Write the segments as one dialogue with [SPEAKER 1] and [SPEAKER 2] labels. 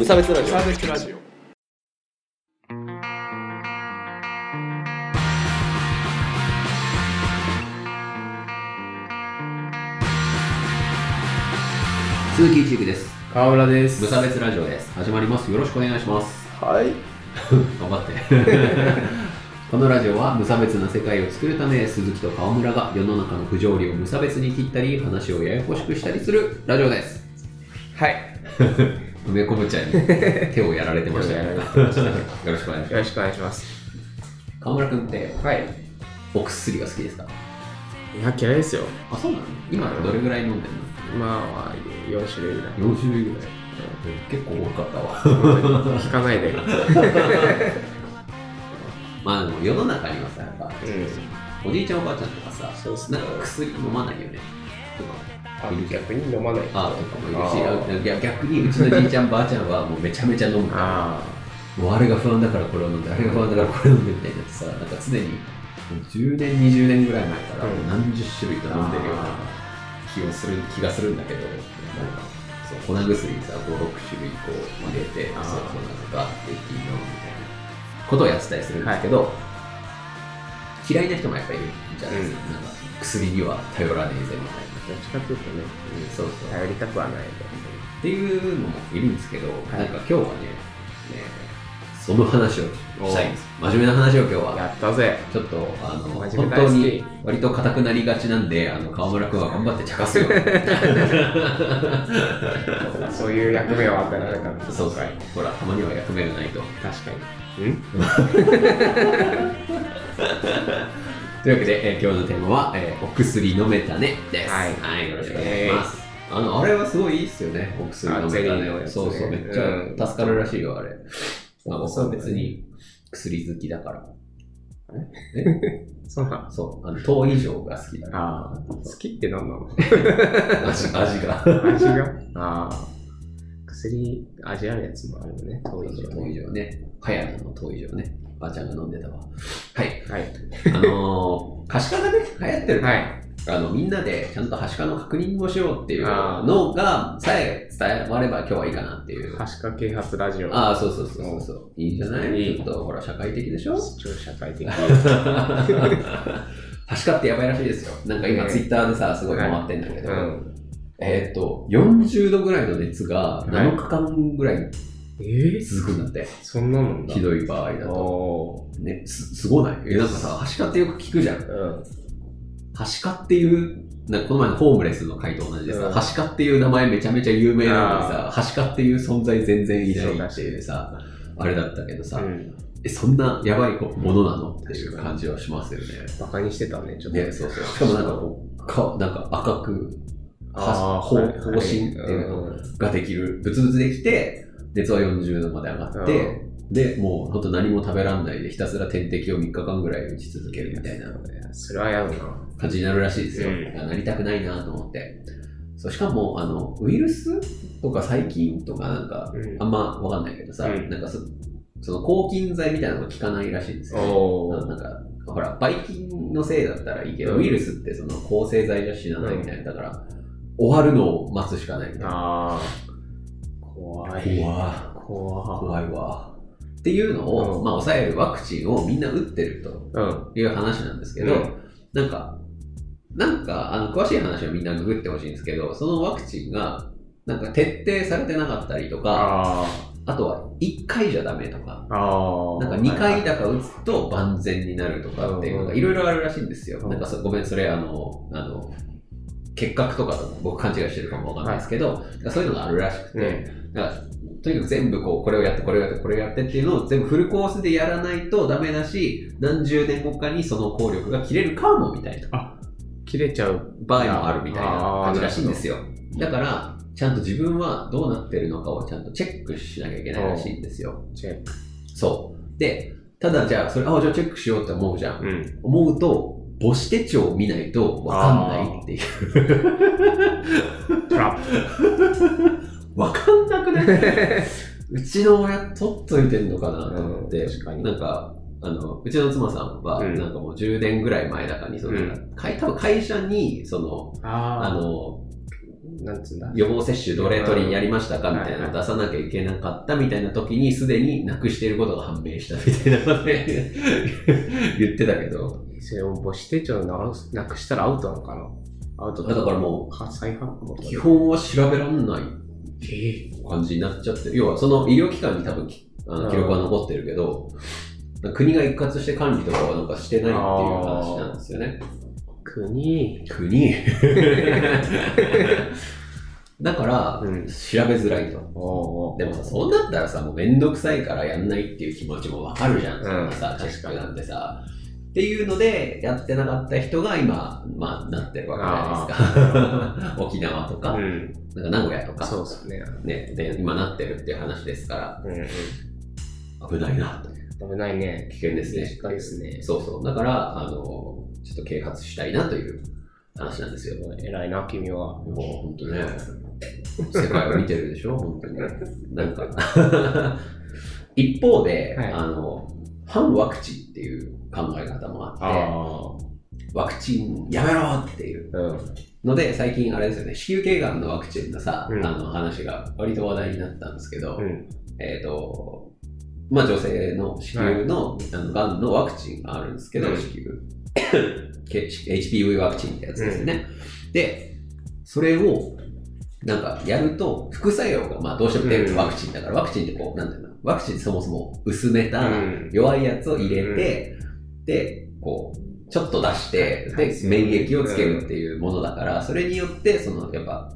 [SPEAKER 1] 無差別ラジオ
[SPEAKER 2] サーベスラジオ
[SPEAKER 3] 鈴木一育です。
[SPEAKER 2] 川村です
[SPEAKER 3] 無差別ラジオです。始まります。よろしくお願いします。
[SPEAKER 1] はい
[SPEAKER 3] 頑張って。このラジオは無差別な世界を作るため、鈴木と川村が世の中の不条理を無差別に切ったり、話をややこしくしたりするラジオです。
[SPEAKER 2] はい
[SPEAKER 3] 梅昆布茶に手をやられてましたよ。よ
[SPEAKER 2] 手をやられてましたね
[SPEAKER 3] ろしくお願いし
[SPEAKER 2] よろしくお願いします
[SPEAKER 3] ます。川村君って、
[SPEAKER 2] はい
[SPEAKER 3] お薬が好きですか？
[SPEAKER 2] いや嫌いですよ
[SPEAKER 3] あ、そうなの？今どれぐらい飲んでるの？
[SPEAKER 2] まあ4種類ぐらい
[SPEAKER 3] ?4 種類ぐらい。結構多かったわ。
[SPEAKER 2] 引かないで
[SPEAKER 3] まあでも世の中にはさ、やっぱ、
[SPEAKER 2] う
[SPEAKER 3] おじいちゃんおばあちゃんとかさ、
[SPEAKER 2] そう
[SPEAKER 3] なんか薬飲まないよね。とか
[SPEAKER 2] あ逆に飲まない。
[SPEAKER 3] あとかもい。るし逆逆にうちのじいちゃんばあちゃんはもうめちゃめちゃ飲むから
[SPEAKER 2] あ
[SPEAKER 3] もうあれが不安だからこれを飲んであれが不安だからこれを飲んでみたいになってさなんか常にもう10年20年ぐらい前から
[SPEAKER 2] うん。
[SPEAKER 3] 何十種類と飲んでるような気をする気がするんだけどなんかそう粉薬さ56種類こう入れてそうそうなんかガッていいのみたいなことをやってたりするんですけど、嫌いな人もやっぱりいるじゃないですか,、なんか薬には頼らねえぜみたいな。
[SPEAKER 2] どっちかというとね
[SPEAKER 3] うんそうそう
[SPEAKER 2] 頼りたくはない
[SPEAKER 3] っていうのもいるんですけど、
[SPEAKER 2] い
[SPEAKER 3] なんか今日はね、ねその話をしたいんです。真面目な話を今日は。
[SPEAKER 2] やったぜ
[SPEAKER 3] ちょっと、あの、本当に割と硬くなりがちなんで、あの、川村君は頑張って茶化すよ。
[SPEAKER 2] そういう役目を与えられたんです
[SPEAKER 3] そうそう。ほら、たまには役目がないと。
[SPEAKER 2] 確かにん？
[SPEAKER 3] というわけで、えー今日のテーマは、えーお薬飲めたねです。
[SPEAKER 2] はい
[SPEAKER 3] よろしくお願いします。あの、あれはすごいいいっすよね、お薬飲めたね。
[SPEAKER 2] ね
[SPEAKER 3] そうそう、めっち
[SPEAKER 2] うん
[SPEAKER 3] ゃ助かるらしいよ、あれ。まあ、僕は別に薬好きだから。
[SPEAKER 2] そうなの？
[SPEAKER 3] そう、あの糖以上が好きだから。
[SPEAKER 2] ああ好きって何なの？
[SPEAKER 3] 味味が。
[SPEAKER 2] 味が？ああ薬味あるやつもあるよね糖以上
[SPEAKER 3] 糖以上ね。はやの糖以上ね。ばあちゃんが飲んでたわ。はい。
[SPEAKER 2] はい。
[SPEAKER 3] あのー、可視化がね、流行ってる。から、
[SPEAKER 2] はい。
[SPEAKER 3] あの、みんなでちゃんとはしかの確認をしようっていうのが、さえ伝われば今日はいいかなっていう。
[SPEAKER 2] 可視化啓発ラジオ。
[SPEAKER 3] ああ、そうそうそうそう。いいじゃない？
[SPEAKER 2] いい。
[SPEAKER 3] ちょっと、ほら、社会的でしょ？
[SPEAKER 2] 超社会的。
[SPEAKER 3] はしかってやばいらしいですよ。なんか今、ツイッターでさ、すごい回ってんだけど、
[SPEAKER 2] うん。
[SPEAKER 3] えーっと、40度ぐらいの熱が
[SPEAKER 2] い。
[SPEAKER 3] 7日間ぐらい
[SPEAKER 2] えー、
[SPEAKER 3] 続くんだって。
[SPEAKER 2] そんなのんだ。
[SPEAKER 3] ひどい場合だと。
[SPEAKER 2] お
[SPEAKER 3] ね、す、すごない？え、なんかさ、はしかってよく聞くじゃん。
[SPEAKER 2] ーうん。
[SPEAKER 3] はしかっていう、なこの前のホームレスの回と同じでさ、
[SPEAKER 2] うん。
[SPEAKER 3] はしかっていう名前めちゃめちゃ有名なのにさ、はしかっていう存在全然いないっていうさ、あれだったけどさ、
[SPEAKER 2] うん。
[SPEAKER 3] え、そんなやばいものなの？っていう感じはしますよね。
[SPEAKER 2] バカにしてたねちょっと。
[SPEAKER 3] ね、そうそう。しかもなんかこう、かなんか赤く、
[SPEAKER 2] あ
[SPEAKER 3] 方針っていうの
[SPEAKER 2] うん。
[SPEAKER 3] ができる、ブツブツできて、熱は40度まで上がって、で、もう本当何も食べらんないでひたすら点滴を3日間ぐらい打ち続けるみたいな。
[SPEAKER 2] それはやだな。
[SPEAKER 3] 感じになるらしいですよ。
[SPEAKER 2] うん。
[SPEAKER 3] なりたくないなと思って。そうしかも、あの、ウイルスとか細菌とかなんか、
[SPEAKER 2] うん。
[SPEAKER 3] あんまわかんないけどさ、
[SPEAKER 2] うん。
[SPEAKER 3] なんかそその抗菌剤みたいなのが効かないらしいんですよ、なんか、ほら、ばい菌のせいだったらいいけど、
[SPEAKER 2] うん。
[SPEAKER 3] ウイルスってその抗生剤じゃ死なないみたいな。だから、終わるのを待つしかないみたいな。
[SPEAKER 2] 怖い。
[SPEAKER 3] 怖
[SPEAKER 2] 怖
[SPEAKER 3] 怖いわ。っていうのを、
[SPEAKER 2] うん。
[SPEAKER 3] まあ、抑えるワクチンをみんな打ってると
[SPEAKER 2] うん。
[SPEAKER 3] いう話なんですけど、
[SPEAKER 2] うん。
[SPEAKER 3] なんか、なんか、あの、詳しい話をみんなググってほしいんですけど、そのワクチンが、なんか徹底されてなかったりとか、
[SPEAKER 2] あ
[SPEAKER 3] あとは1回じゃダメとか、
[SPEAKER 2] あああ
[SPEAKER 3] なんか2回だか打つと万全になるとかっていうのが
[SPEAKER 2] うん。
[SPEAKER 3] いろいろあるらしいんですよ。
[SPEAKER 2] うん。
[SPEAKER 3] なんかそごめん、それあの、あの、結核とかと僕勘違いしてるかもわかんないですけど、そういうのがあるらしくて、だからとにかく全部こう、これをやって、これをやって、これをやってっていうのを全部フルコースでやらないとダメだし、何十年後かにその効力が切れるかもみたいな
[SPEAKER 2] 切れちゃう
[SPEAKER 3] 場合もあるみたいな感じらしいんですよ。だから、ちゃんと自分はどうなってるのかをちゃんとチェックしなきゃいけないらしいんですよ。
[SPEAKER 2] チェック
[SPEAKER 3] そう。で、ただじゃあ、それ、あ、じゃあチェックしようって思うじゃん。
[SPEAKER 2] うん
[SPEAKER 3] 思うと、母子手帳を見ないとわかんないっていう。
[SPEAKER 2] トラッ
[SPEAKER 3] わかんなくない？うちの親取っといてんのかなと思って、
[SPEAKER 2] うん確かに。
[SPEAKER 3] なんか、あの、うちの妻さんは、
[SPEAKER 2] うん。
[SPEAKER 3] なんかもう10年ぐらい前だかに、その、
[SPEAKER 2] うん。
[SPEAKER 3] 会多分会社に、その、
[SPEAKER 2] プあ
[SPEAKER 3] あの、
[SPEAKER 2] なんつうんだ？
[SPEAKER 3] 予防接種どれ取りやりましたかみたいなのを出さなきゃいけなかったみたいな時に、すでになくしていることが判明したみたいなことで 言ってたけど、
[SPEAKER 2] それを母子手帳ななくしたらアウトなのかな？アウト
[SPEAKER 3] だ。からも
[SPEAKER 2] う、
[SPEAKER 3] 基本は調べらんない。
[SPEAKER 2] え
[SPEAKER 3] 感じになっちゃってる。要はその医療機関に多分きあの記録は残ってるけど、国が一括して管理とかはなんかしてないっていう話なんですよね。
[SPEAKER 2] 国、
[SPEAKER 3] 国 だから、
[SPEAKER 2] うん
[SPEAKER 3] 調べづらいと。
[SPEAKER 2] お
[SPEAKER 3] でもさ、そうなったらさ、もうめんどくさいからやんないっていう気持ちもわかるじゃん、そんなさ、
[SPEAKER 2] うん
[SPEAKER 3] チェックなんてさ。っていうので、やってなかった人が今、まあ、なってるわけじゃないですか。沖縄とか、
[SPEAKER 2] うん。
[SPEAKER 3] なんか名古屋とか、
[SPEAKER 2] そうですね。
[SPEAKER 3] ね、で、今なってるっていう話ですから、
[SPEAKER 2] うんうん。
[SPEAKER 3] 危ないなと。
[SPEAKER 2] 危ないね。
[SPEAKER 3] 危険ですね。
[SPEAKER 2] 短いですね。
[SPEAKER 3] そうそう。だから、あの、ちょっと啓発したいなという話なんですよ。
[SPEAKER 2] 偉いな、君は。
[SPEAKER 3] もう本当ね、世界を見てるでしょ、本当に。なんか、一方で、
[SPEAKER 2] はい
[SPEAKER 3] あの、反ワクチンっていう考え方もあって、
[SPEAKER 2] あ
[SPEAKER 3] ワクチンやめろっていう。ので、最近あれですよね、子宮頸がんのワクチンのさ、
[SPEAKER 2] うん
[SPEAKER 3] あの話が割と話題になったんですけど、
[SPEAKER 2] うん。
[SPEAKER 3] えっ、と、まあ女性の子宮の,、あのがんのワクチンがあるんですけど、
[SPEAKER 2] うん
[SPEAKER 3] 子宮。け HPV ワクチンってやつですよね。で、それを、なんかやると、副作用がまあどうしても出る
[SPEAKER 2] うん
[SPEAKER 3] ワクチンだから、ワクチンってこう、なんていうの、ワクチンそもそも薄めた
[SPEAKER 2] うん
[SPEAKER 3] 弱いやつを入れて、で、こう、ちょっと出して、
[SPEAKER 2] はい
[SPEAKER 3] で、免疫をつけるっていうものだから、それによって、その、やっぱ、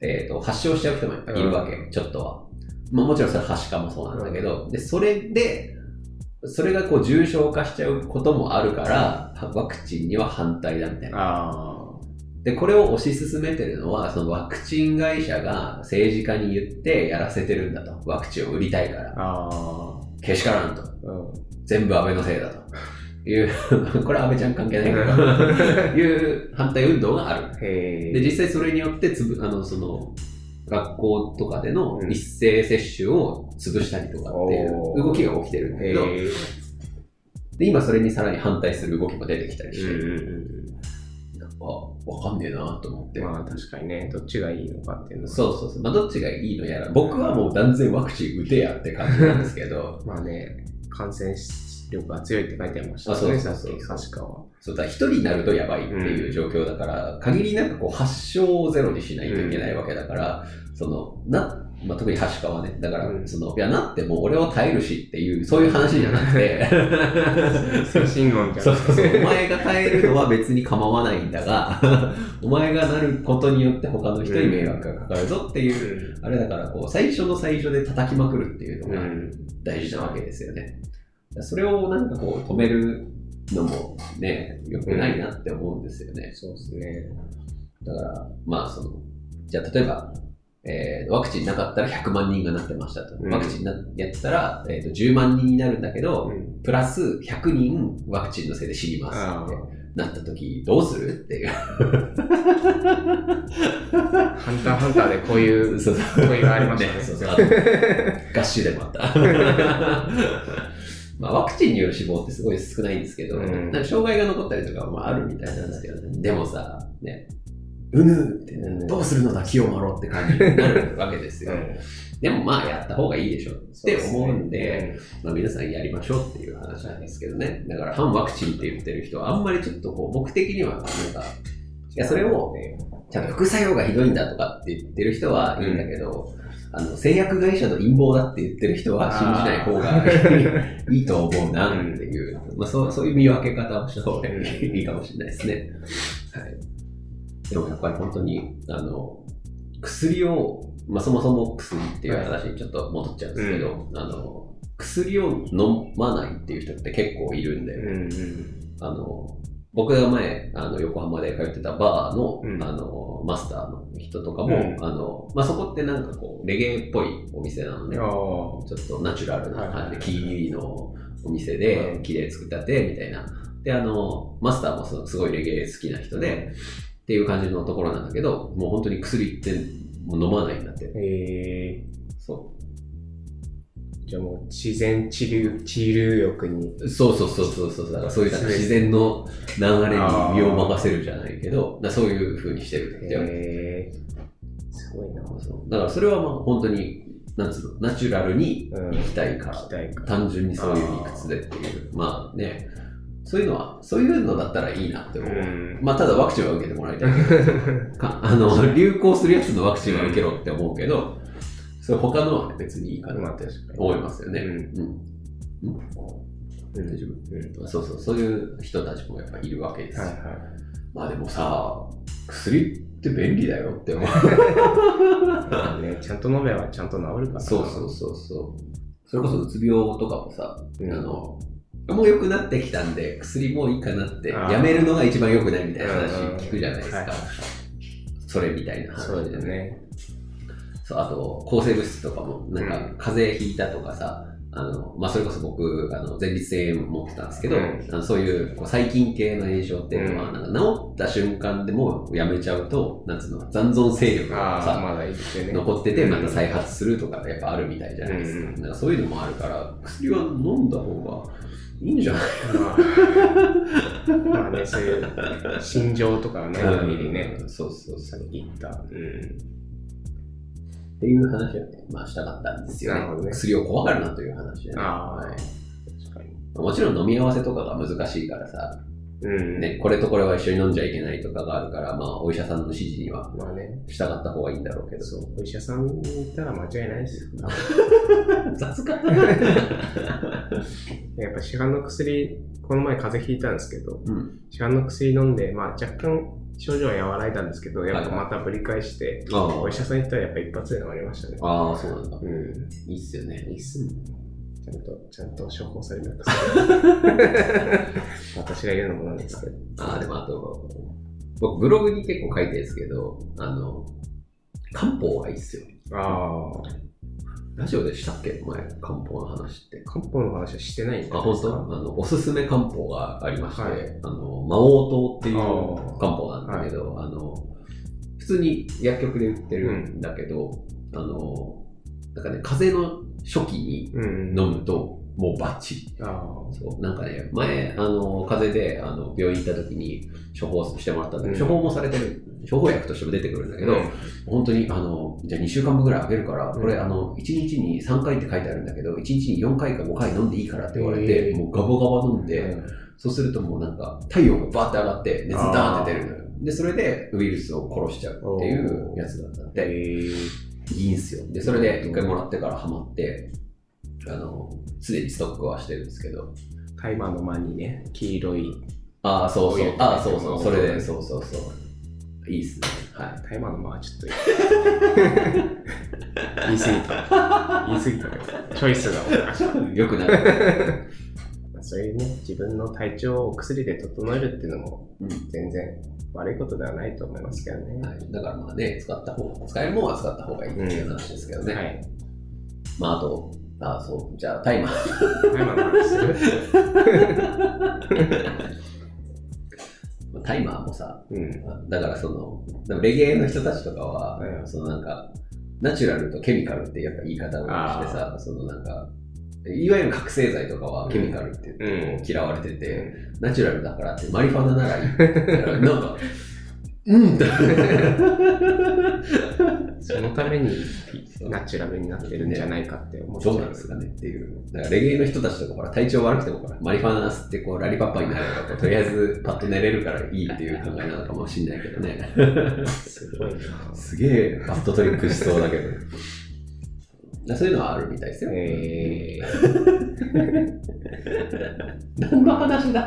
[SPEAKER 3] えっ、と、発症しちゃう人もいるわけ、ちょっとは。まあもちろんそれはしかもそうなんだけど、で、それで、それがこう重症化しちゃうこともあるから、ワクチンには反対だみたいな。
[SPEAKER 2] あ
[SPEAKER 3] で、これを推し進めてるのは、そのワクチン会社が政治家に言ってやらせてるんだと。ワクチンを売りたいから。けしからんと。
[SPEAKER 2] あ。うん。
[SPEAKER 3] 全部安倍のせいだと。いう、これは安倍ちゃん関係ないけど、いう反対運動がある。で、実際それによってつぶ、あの、その、学校とかでの
[SPEAKER 2] うん
[SPEAKER 3] 一斉接種を潰したりとかっていう動きが起きてるんだけど。で、今それにさらに反対する動きも出てきたりして、なんか、わかんねえなと思って。
[SPEAKER 2] うん。まあ確かにね、どっちがいいのかっていうのは。
[SPEAKER 3] そうそうそう。まあ、どっちがいいのやら、僕はもう断然ワクチン打てやって感じなんですけど、
[SPEAKER 2] まあね、感染力が強いって書いてありましたね。
[SPEAKER 3] あそうそうそう
[SPEAKER 2] 確かは。
[SPEAKER 3] そうだ、一人になるとやばいっていう状況だから、限りなくこう発症をゼロにしないといけないわけだから、その、な、まあ、特にはしかはね、だから、
[SPEAKER 2] うん
[SPEAKER 3] その、いや、なってもう俺は耐えるしっていう、そういう話じゃなくて、
[SPEAKER 2] 精神論じゃ
[SPEAKER 3] そうそうそう、
[SPEAKER 2] て。
[SPEAKER 3] お前が耐えるのは別に構わないんだが、お前がなることによって他の人に迷惑がかかるぞっていう、あれだから、こう、最初の最初で叩きまくるっていうのが
[SPEAKER 2] うん。
[SPEAKER 3] 大事なわけですよね。それをなんかこう、止めるのもね、良くないなって思うんですよね。
[SPEAKER 2] そうですね。
[SPEAKER 3] だから、まあその、じゃあ例えば、えーワクチンなかったら100万人がなってましたと。
[SPEAKER 2] うん
[SPEAKER 3] ワクチンなやったら、えーと10万人になるんだけど、
[SPEAKER 2] うん。
[SPEAKER 3] プラス100人ワクチンのせいで死にます
[SPEAKER 2] あ
[SPEAKER 3] ってなった時、どうするっていう。
[SPEAKER 2] あ。ハンターハンターでこういう
[SPEAKER 3] そうそう
[SPEAKER 2] 問いがありましたね。
[SPEAKER 3] そうそうあの合衆でもあった。まあ、ワクチンによる死亡ってすごい少ないんですけど、
[SPEAKER 2] うん。
[SPEAKER 3] なんか障害が残ったりとかはまああるみたいなんですけどね。でもさ、ね、うぬって、
[SPEAKER 2] うん。
[SPEAKER 3] どうするのだ、清丸って感じになるわけですよ。
[SPEAKER 2] うん。
[SPEAKER 3] でもまあやった方がいいでしょって思うんで、
[SPEAKER 2] う
[SPEAKER 3] まあ、皆さんやりましょうっていう話なんですけどね。だから反ワクチンって言ってる人はあんまりちょっとこう僕的にはなんか、いやそれをちゃんと副作用がひどいんだとかって言ってる人はいいんだけど、あの製薬会社の陰謀だって言ってる人は信じない方がいいと思うなっていう、まあ、そうそういう見分け方をした方がいいかもしれないですね。はい、でもやっぱり本当にあの薬を、まあ、そもそも薬っていう話にちょっと戻っちゃうんですけど、あの薬を飲まないっていう人って結構いるんで、
[SPEAKER 2] んうん。
[SPEAKER 3] あの、僕が前、あの、横浜で通ってたバーの、
[SPEAKER 2] うん。
[SPEAKER 3] あの、マスターの人とかも、
[SPEAKER 2] うん。
[SPEAKER 3] あの、まあ、そこってなんかこう、レゲエっぽいお店なのね。
[SPEAKER 2] あ
[SPEAKER 3] ちょっとナチュラルな感じで、
[SPEAKER 2] はい
[SPEAKER 3] キーリのお店
[SPEAKER 2] う
[SPEAKER 3] で
[SPEAKER 2] ん、
[SPEAKER 3] 綺麗作ったて、みたいな。で、あの、マスターもすすごいレゲエ好きな人で、っていう感じのところなんだけど、もう本当に薬ってもう飲まないんだって。
[SPEAKER 2] へえ
[SPEAKER 3] そ
[SPEAKER 2] じゃあもう自然治療、治療欲に。
[SPEAKER 3] う。そうそうそうそうそう。だからそういう自然の流れに身を任せるじゃないけど、だそういう風にしてるんだよ。
[SPEAKER 2] へすごいな。
[SPEAKER 3] そうだからそれはまあ本当に、なんつうの、ナチュラルに
[SPEAKER 2] うん
[SPEAKER 3] 行きたいから、
[SPEAKER 2] 行きたいから。
[SPEAKER 3] 単純にそういう理屈でっていう。まあね、そういうのは、そういうのだったらいいなって思う。
[SPEAKER 2] うん
[SPEAKER 3] まあ、ただワクチンは受けてもらいたいけど かあの、流行するやつのワクチンは受けろって思うけど、それ他のは別にいいか
[SPEAKER 2] ま
[SPEAKER 3] なって。思いますよね。
[SPEAKER 2] うん
[SPEAKER 3] うん。
[SPEAKER 2] うん
[SPEAKER 3] 大丈
[SPEAKER 2] うん
[SPEAKER 3] そうそう、そういう人たちもやっぱいるわけです。
[SPEAKER 2] はいはい。
[SPEAKER 3] まあでもさ、薬って便利だよって思う。
[SPEAKER 2] ま あね、ちゃんと飲めばちゃんと治るからな。
[SPEAKER 3] そうそうそうそう。それこそうつ病とかもさ、
[SPEAKER 2] うん
[SPEAKER 3] あの、もう良くなってきたんで、薬もういいかなって、やめるのが一番良くないみたいな話
[SPEAKER 2] うん
[SPEAKER 3] 聞くじゃないですか。
[SPEAKER 2] はい
[SPEAKER 3] それみたいな話
[SPEAKER 2] そうだよね。
[SPEAKER 3] そう、あと、抗生物質とかも、なんか
[SPEAKER 2] うん、
[SPEAKER 3] 風邪ひいたとかさ、あの、まあ、それこそ僕、あの、前立腺持ってたんですけど、
[SPEAKER 2] うん
[SPEAKER 3] あのそういうこう細菌系の炎症っていうのは、
[SPEAKER 2] うん
[SPEAKER 3] なんか治った瞬間でもうやめちゃうと、なんつうの、残存勢力がさ、
[SPEAKER 2] まね。
[SPEAKER 3] 残ってて、また再発するとかやっぱあるみたいじゃないですか。
[SPEAKER 2] うん
[SPEAKER 3] なんかそういうのもあるから、薬は飲んだ方がいいんじゃない？
[SPEAKER 2] まあ、まあね、そういう心情とかがない限りね、
[SPEAKER 3] そうそう。
[SPEAKER 2] さっき言った。うん。
[SPEAKER 3] っていう話をね、まあしたかったんですよね。
[SPEAKER 2] なるほどね
[SPEAKER 3] 薬を怖がるなという話でね。
[SPEAKER 2] ああ
[SPEAKER 3] はい
[SPEAKER 2] 確かに。
[SPEAKER 3] もちろん飲み合わせとかが難しいからさ、
[SPEAKER 2] うん。
[SPEAKER 3] ね、これとこれは一緒に飲んじゃいけないとかがあるから、まあ、お医者さんの指示には
[SPEAKER 2] まあね、
[SPEAKER 3] 従った方がいいんだろうけど。
[SPEAKER 2] そう、お医者さんに行ったら間違いないですよ。
[SPEAKER 3] 雑か
[SPEAKER 2] やっぱ市販の薬、この前風邪ひいたんですけど、
[SPEAKER 3] うん。
[SPEAKER 2] 市販の薬飲んで、まあ若干症状は和らいだんですけど、やっぱ
[SPEAKER 3] はいはい
[SPEAKER 2] またぶり返して、
[SPEAKER 3] あ
[SPEAKER 2] お医者さん行ったらやっぱ一発で治りましたね。
[SPEAKER 3] ああ、そうなんだ。
[SPEAKER 2] うん。
[SPEAKER 3] いいっすよね。
[SPEAKER 2] いいっすね。ちゃんと、ちゃんと処方された薬。私が言うのもなんですけど。
[SPEAKER 3] ああ、でもあと、僕ブログに結構書いてるんですけど、あの、漢方がいいっすよ。
[SPEAKER 2] ああ。
[SPEAKER 3] ラジオでしたっけ？前、漢方の話って。
[SPEAKER 2] 漢方の話はしてないん
[SPEAKER 3] あ、本当？あの、おすすめ漢方がありまして、
[SPEAKER 2] はい。
[SPEAKER 3] あの、魔王糖っていう漢方なんだけど、あの、普通に薬局で売ってるんだけど、あの、なんかね、風邪の初期に
[SPEAKER 2] うん。
[SPEAKER 3] 飲むと、もうバッチリ。
[SPEAKER 2] あ
[SPEAKER 3] そう、なんかね、前、あの、風邪で、あの、病院行った時に処方してもらったんだけど、
[SPEAKER 2] うん。
[SPEAKER 3] 処方もされてる、処方薬としても出てくるんだ
[SPEAKER 2] あ。
[SPEAKER 3] けど、本当に、あの、じゃあ2週間分ぐらいあげるから、これ、
[SPEAKER 2] うん
[SPEAKER 3] あの、1日に3回って書いてあるんだけど、1日に4回か5回飲んでいいからって言われ
[SPEAKER 2] へ
[SPEAKER 3] て、
[SPEAKER 2] ー
[SPEAKER 3] もうガバガバ飲んで、
[SPEAKER 2] うん。
[SPEAKER 3] そうするともうなんか、体温がバーって上がって、熱ダーンって出るのよ。で、それでウイルスを殺しちゃうっていうやつだったんで、
[SPEAKER 2] え
[SPEAKER 3] いいんすよ。で、それで一回もらってからハマって、あの、すでにストックはしてるんですけど、
[SPEAKER 2] ー、タイマーの間にね、黄色い、
[SPEAKER 3] ああ、そうそう。ああ、そうそう、それで、
[SPEAKER 2] うん
[SPEAKER 3] そうそうそう。いいっすね。はい。
[SPEAKER 2] タイマーの間はちょっと 言い過ぎた。言い過ぎたチョイスがおかしい。
[SPEAKER 3] よくなる。
[SPEAKER 2] まあそういうね、自分の体調をお薬で整えるっていうのも
[SPEAKER 3] うん
[SPEAKER 2] 全然悪いことではないと思いますけどね。
[SPEAKER 3] はい、だからまあね、使った方使えるものは使った方がいいっていう話ですけどね。
[SPEAKER 2] はい。
[SPEAKER 3] まああと、あそう、じゃあタイマー。
[SPEAKER 2] タイマーの話する
[SPEAKER 3] タイマーもさ、
[SPEAKER 2] うん。
[SPEAKER 3] だからその、レゲエの人たちとかは、
[SPEAKER 2] うん
[SPEAKER 3] そのなんか、ナチュラルとケミカルってやっぱ言い方をしてさ、そのなんか、いわゆる覚醒剤とかはケミカルって言って嫌われてて、ナチュラルだからってマリファナならいい。なんか、うんって。
[SPEAKER 2] そのためにナチュラルになってるんじゃないかって思っちゃ
[SPEAKER 3] どうなんですかねっていう。だからレゲエの人たちとかほら体調悪くてもほらマリファナ吸ってこうラリパッパになればこうとりあえずパッと寝れるからいいっていう考えなのかもしれないけどね。
[SPEAKER 2] すごいな。
[SPEAKER 3] すげえバッドトリップしそうだけど。そういうのはあるみたいですよ。
[SPEAKER 2] え
[SPEAKER 3] 何の話だ？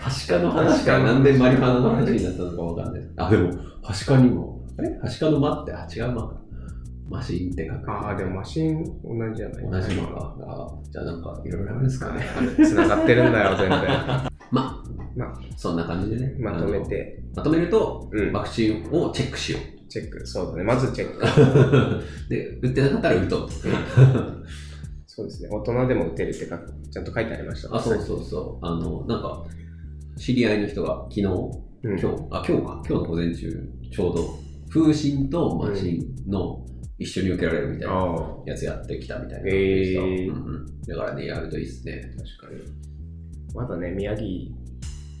[SPEAKER 3] はしかの話かなんでマリファナの話になったのかわかんない。あ、でも、はしかにも、あれはしかの間って、あ、違う間か。マシンって書く。
[SPEAKER 2] ー、ああ、でもマシン同じじゃない
[SPEAKER 3] 同じ間か。あじゃあなんかいろいろあるんですかね。
[SPEAKER 2] つながってるんだよ、全然。
[SPEAKER 3] まあ、
[SPEAKER 2] まあ、
[SPEAKER 3] そんな感じでね。
[SPEAKER 2] まとめて。
[SPEAKER 3] まとめると、
[SPEAKER 2] うん
[SPEAKER 3] ワクチンをチェックしよう。
[SPEAKER 2] チェック。そうだね、まずチェック。
[SPEAKER 3] で、打ってなかったら打とう。
[SPEAKER 2] そうですね、大人でも打てるってか、ちゃんと書いてありました。
[SPEAKER 3] あ、そうそうそう。あの、なんか、知り合いの人が昨日、
[SPEAKER 2] うん。
[SPEAKER 3] 今日、あ、今日か、今日の午前中、ちょうど、風疹とマシンの一緒に受けられるみたいなやつやってきたみたいな。
[SPEAKER 2] へー
[SPEAKER 3] うんうんだからね、やるといいっすね。
[SPEAKER 2] 確かに。まだね、宮城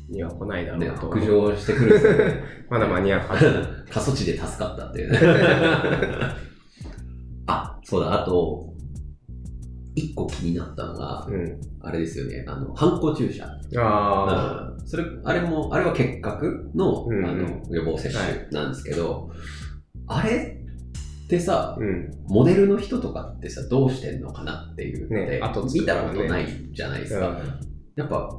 [SPEAKER 2] には来ないだろ
[SPEAKER 3] ね、
[SPEAKER 2] うと。
[SPEAKER 3] 北上してくるね。
[SPEAKER 2] まだ間に合う。
[SPEAKER 3] 過疎地で助かったっていうね。あ、そうだ、あと、一個気になったのが、
[SPEAKER 2] うん。
[SPEAKER 3] あれですよね、あの、ハンコ注射。
[SPEAKER 2] あ
[SPEAKER 3] うんそれ、あれも、あれは結核の,、
[SPEAKER 2] うん
[SPEAKER 3] あの予防接種なんですけど、あれってさ
[SPEAKER 2] あ。、うん。
[SPEAKER 3] モデルの人とかってさ、どうしてんのかなっていうので、
[SPEAKER 2] ね後つ
[SPEAKER 3] 見たことないじゃないですか。
[SPEAKER 2] うん
[SPEAKER 3] やっぱ、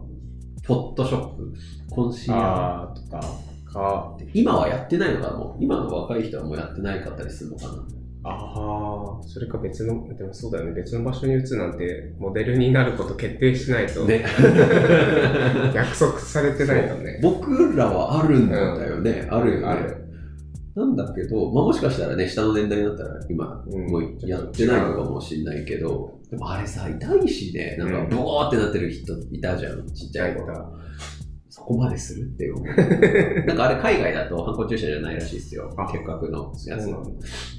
[SPEAKER 3] フォットショップ、コンシーラー、
[SPEAKER 2] とか、か、
[SPEAKER 3] 今はやってないのかな？もう今の若い人はもうやってないかったりするのかな？
[SPEAKER 2] ああ、それか別の、でもそうだよね、別の場所に移るなんて、モデルになること決定しないと、
[SPEAKER 3] ね。
[SPEAKER 2] 約束されてないとね。
[SPEAKER 3] 僕らはあるんだよね。あるよね。
[SPEAKER 2] ある。
[SPEAKER 3] なんだけど、まあ、もしかしたらね、下の年代になったら今、
[SPEAKER 2] うん。
[SPEAKER 3] もうやってないのかもしれないけど、でもあれさ、痛いしね、なんか
[SPEAKER 2] うん。
[SPEAKER 3] ブワーってなってる人いたじゃん、ちっちゃい子こまでするって思う。なんかあれ海外だと反抗注射じゃないらしいですよ。
[SPEAKER 2] あ。
[SPEAKER 3] 結核のやつ
[SPEAKER 2] そうなんだ。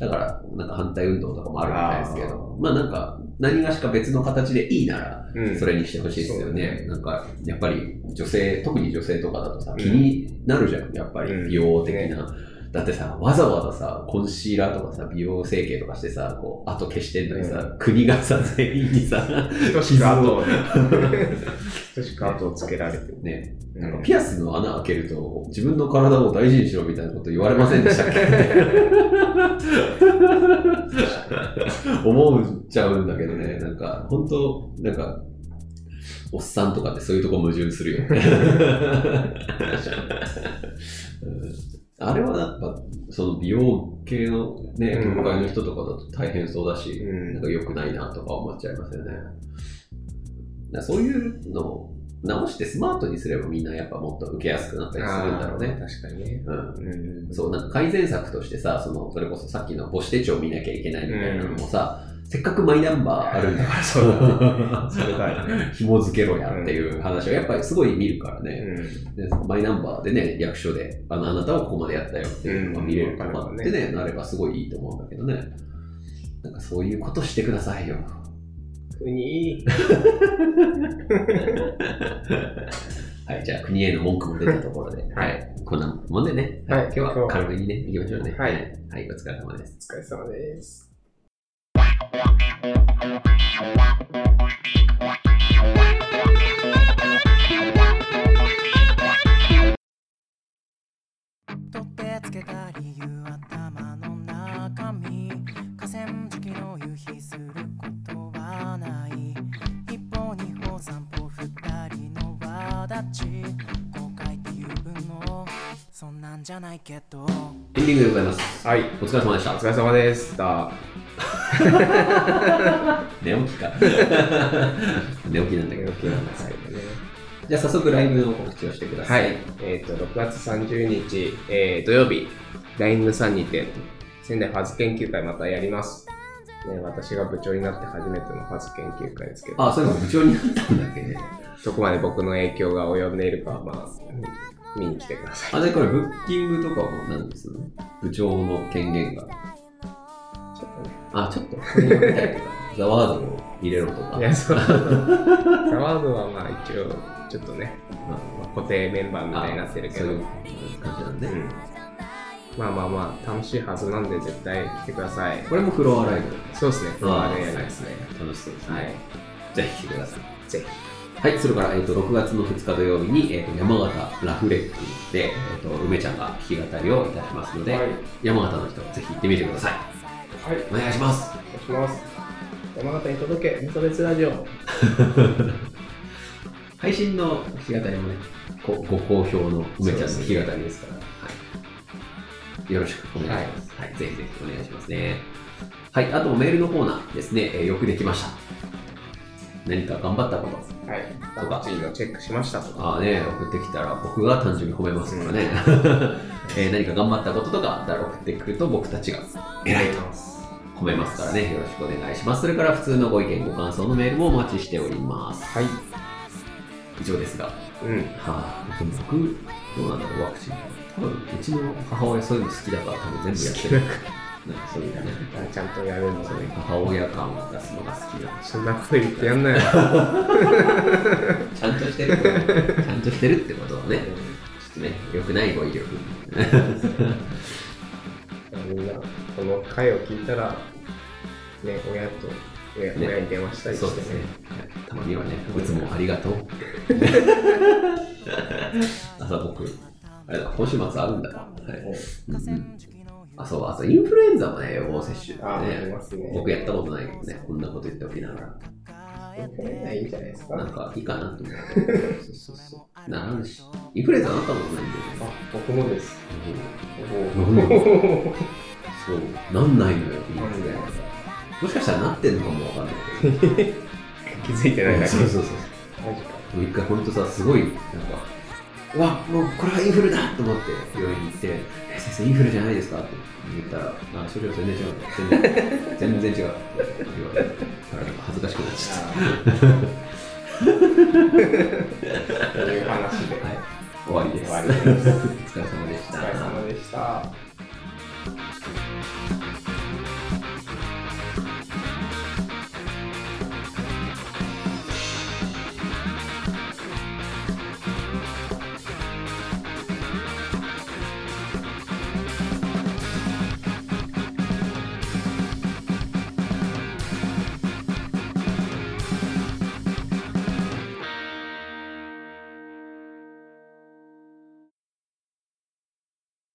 [SPEAKER 3] だから、なんか反対運動とかもあるみたいですけど、
[SPEAKER 2] あ
[SPEAKER 3] まあなんか、何がしか別の形でいいなら、
[SPEAKER 2] うん。
[SPEAKER 3] それにしてほしいですよね。
[SPEAKER 2] そうね。
[SPEAKER 3] なんか、やっぱり女性、特に女性とかだとさ、
[SPEAKER 2] うん。
[SPEAKER 3] 気になるじゃん、やっぱり
[SPEAKER 2] うん。
[SPEAKER 3] 美容的な。
[SPEAKER 2] ね
[SPEAKER 3] だってさ、わざわざさ、コンシーラーとかさ、美容整形とかしてさ、こう、後消してんのにさ、国がさ、全員にさ、
[SPEAKER 2] 等しく後をね、等しく後をつけられてる。
[SPEAKER 3] ね、
[SPEAKER 2] う
[SPEAKER 3] なんかピアスの穴開けると、自分の体を大事にしろみたいなこと言われませんでしたっけ？思っちゃうんだけどね、なんか、本当なんか、おっさんとかってそういうとこ矛盾するよね。うんあれはやっぱ、その美容系のね、
[SPEAKER 2] うん
[SPEAKER 3] 業界の人とかだと大変そうだし、
[SPEAKER 2] うん
[SPEAKER 3] なんか良くないなとか思っちゃいますよね。だからそういうのを直してスマートにすればみんなやっぱもっと受けやすくなったりするんだろうね。
[SPEAKER 2] 確かにね。
[SPEAKER 3] うん。
[SPEAKER 2] うん。
[SPEAKER 3] そう、なんか改善策としてさ、その、それこそさっきの母子手帳見なきゃいけないみたいなのもさ、せっかくマイナンバーあるんだから
[SPEAKER 2] そうだ
[SPEAKER 3] さ、
[SPEAKER 2] それだよね。
[SPEAKER 3] 紐付けろやっていう話をやっぱりすごい見るからね。
[SPEAKER 2] うん。
[SPEAKER 3] でマイナンバーでね、役所で、あの、あなたはここまでやったよっていうのが見れるとかってね、なればすごいいいと思うんだけどね。なんかそういうことしてくださいよ。
[SPEAKER 2] 国。
[SPEAKER 3] はい、じゃあ国への文句も出たところで、
[SPEAKER 2] はい。
[SPEAKER 3] こんなもんでね、
[SPEAKER 2] はい
[SPEAKER 3] 今日は軽めにね、行きましょうね。
[SPEAKER 2] はい
[SPEAKER 3] はい、お疲れ様です。
[SPEAKER 2] お疲れ様です。
[SPEAKER 1] 取ってつけた理由頭の中身河川敷の夕日することはない。一歩二歩三歩二人の輪立ち後悔っていうのそんなんじゃないけど
[SPEAKER 3] エンディングでございます。
[SPEAKER 2] はい。
[SPEAKER 3] お疲れ様でした
[SPEAKER 2] お。疲れ様でした。
[SPEAKER 3] 寝起きか。寝起きなんだけど。
[SPEAKER 2] 寝起きなんですけどね。
[SPEAKER 3] じゃあ早速ライブの告知をしてくださ。
[SPEAKER 2] はいい。えっ、と、6月30日、えー土曜日、LINE の3にて、仙台ファズ研究会またやります。ね、私が部長になって初めてのファズ研究会ですけど、
[SPEAKER 3] あ、そういえば部長になったんだっけ？ね。
[SPEAKER 2] どこまで僕の影響が及んでいるかは、まあ、見に来てください。
[SPEAKER 3] あ、で、これブッキングとかも何ですの部長の権限が。
[SPEAKER 2] ちょっとね。
[SPEAKER 3] あ、ちょっと、ザワードを入れろとか。
[SPEAKER 2] いや、そう。ザワードはまあ一応、ちょっとね、
[SPEAKER 3] ま
[SPEAKER 2] まあ固定メンバーみたいになってるけど、
[SPEAKER 3] そういう感じなんで。
[SPEAKER 2] うんまあまあまあ、楽しいはずなんで絶対来てください。
[SPEAKER 3] これもフロアライブ。
[SPEAKER 2] そうですね、フロアでやり
[SPEAKER 3] はい
[SPEAKER 2] ますね。
[SPEAKER 3] 楽しそうですね。
[SPEAKER 2] はい。
[SPEAKER 3] ぜひ来てください。
[SPEAKER 2] ぜ
[SPEAKER 3] はい、それから、えっと6月の2日土曜日に、えっと山形ラフレックで、えっと梅ちゃんが弾き語りをいたしますの
[SPEAKER 2] ひ。
[SPEAKER 3] で、
[SPEAKER 2] はい。
[SPEAKER 3] 山形の人、ぜひ行ってみてください。
[SPEAKER 2] はい。
[SPEAKER 3] お願いします。
[SPEAKER 2] お願いします。山形に届け、無差別ラジオ。
[SPEAKER 3] 配信の弾き語りもね、ごご好評の梅ちゃんの弾き語りですから、はい、よろしくお願いします。はい、ぜひぜひお願いしますね。はい、あとメールのコーナーですね、えーよくできました。何か頑張ったこと。
[SPEAKER 2] はい。ワクチチェックしましたとか。
[SPEAKER 3] ああね、送ってきたら僕が単純に褒めますからね。えー何か頑張ったこととかあったら送ってくると僕たちが偉いと褒めますからね、よろしくお願いします。それから普通のご意見、ご感想のメールもお待ちしております。
[SPEAKER 2] はい。
[SPEAKER 3] 以上ですが、
[SPEAKER 2] うん。
[SPEAKER 3] はあ、でも僕、どうなんだろう、ワクチン。多分、うちの母親そういうの好きだから多分全部やってる。なんかそういうね、
[SPEAKER 2] あちゃんとやるんですね。
[SPEAKER 3] 母親感を出すのが好きな。
[SPEAKER 2] そんなこと言ってやんなよ。
[SPEAKER 3] ちゃんとしてるってこと、ちゃんとしてるってことはね、っとね、良くない語彙力。
[SPEAKER 2] みんな、この回を聞いたら、ね、親と、親
[SPEAKER 3] ね
[SPEAKER 2] 親に電話したりして
[SPEAKER 3] ね。はいたまにはね、いつもありがとう。朝僕、あれだ、今週末あるんだ。はい。あ、そう、あとインフルエンザもね、予防接種ね。
[SPEAKER 2] ね。
[SPEAKER 3] 僕やったことないけどね、こんなこと言っておきながら。
[SPEAKER 2] いいんじゃないですか。
[SPEAKER 3] なんかいいかなと思って。そうそうそう。ならんし。インフルエンザなったことないんだよね。
[SPEAKER 2] あ、僕もです。
[SPEAKER 3] うん そう、なんないのよ、インフルエンザ。もしかしたらなってんのかもわかんないけど。
[SPEAKER 2] 気づいてないだけ。
[SPEAKER 3] そうそうそう。
[SPEAKER 2] マジか。
[SPEAKER 3] もう一回ほんとさ、すごい、なんか、うわ、もうこれはインフルだと思って病院に行って、え先生、インフルじゃないですか？って言ったら、あ、症状全然違う。全然、全然違う。言われて、恥ずかしくなっちゃっ
[SPEAKER 2] という話で。
[SPEAKER 3] た。はい、終わりです。
[SPEAKER 2] 終わりです
[SPEAKER 3] お疲れ様でした。
[SPEAKER 2] お疲れ様でした。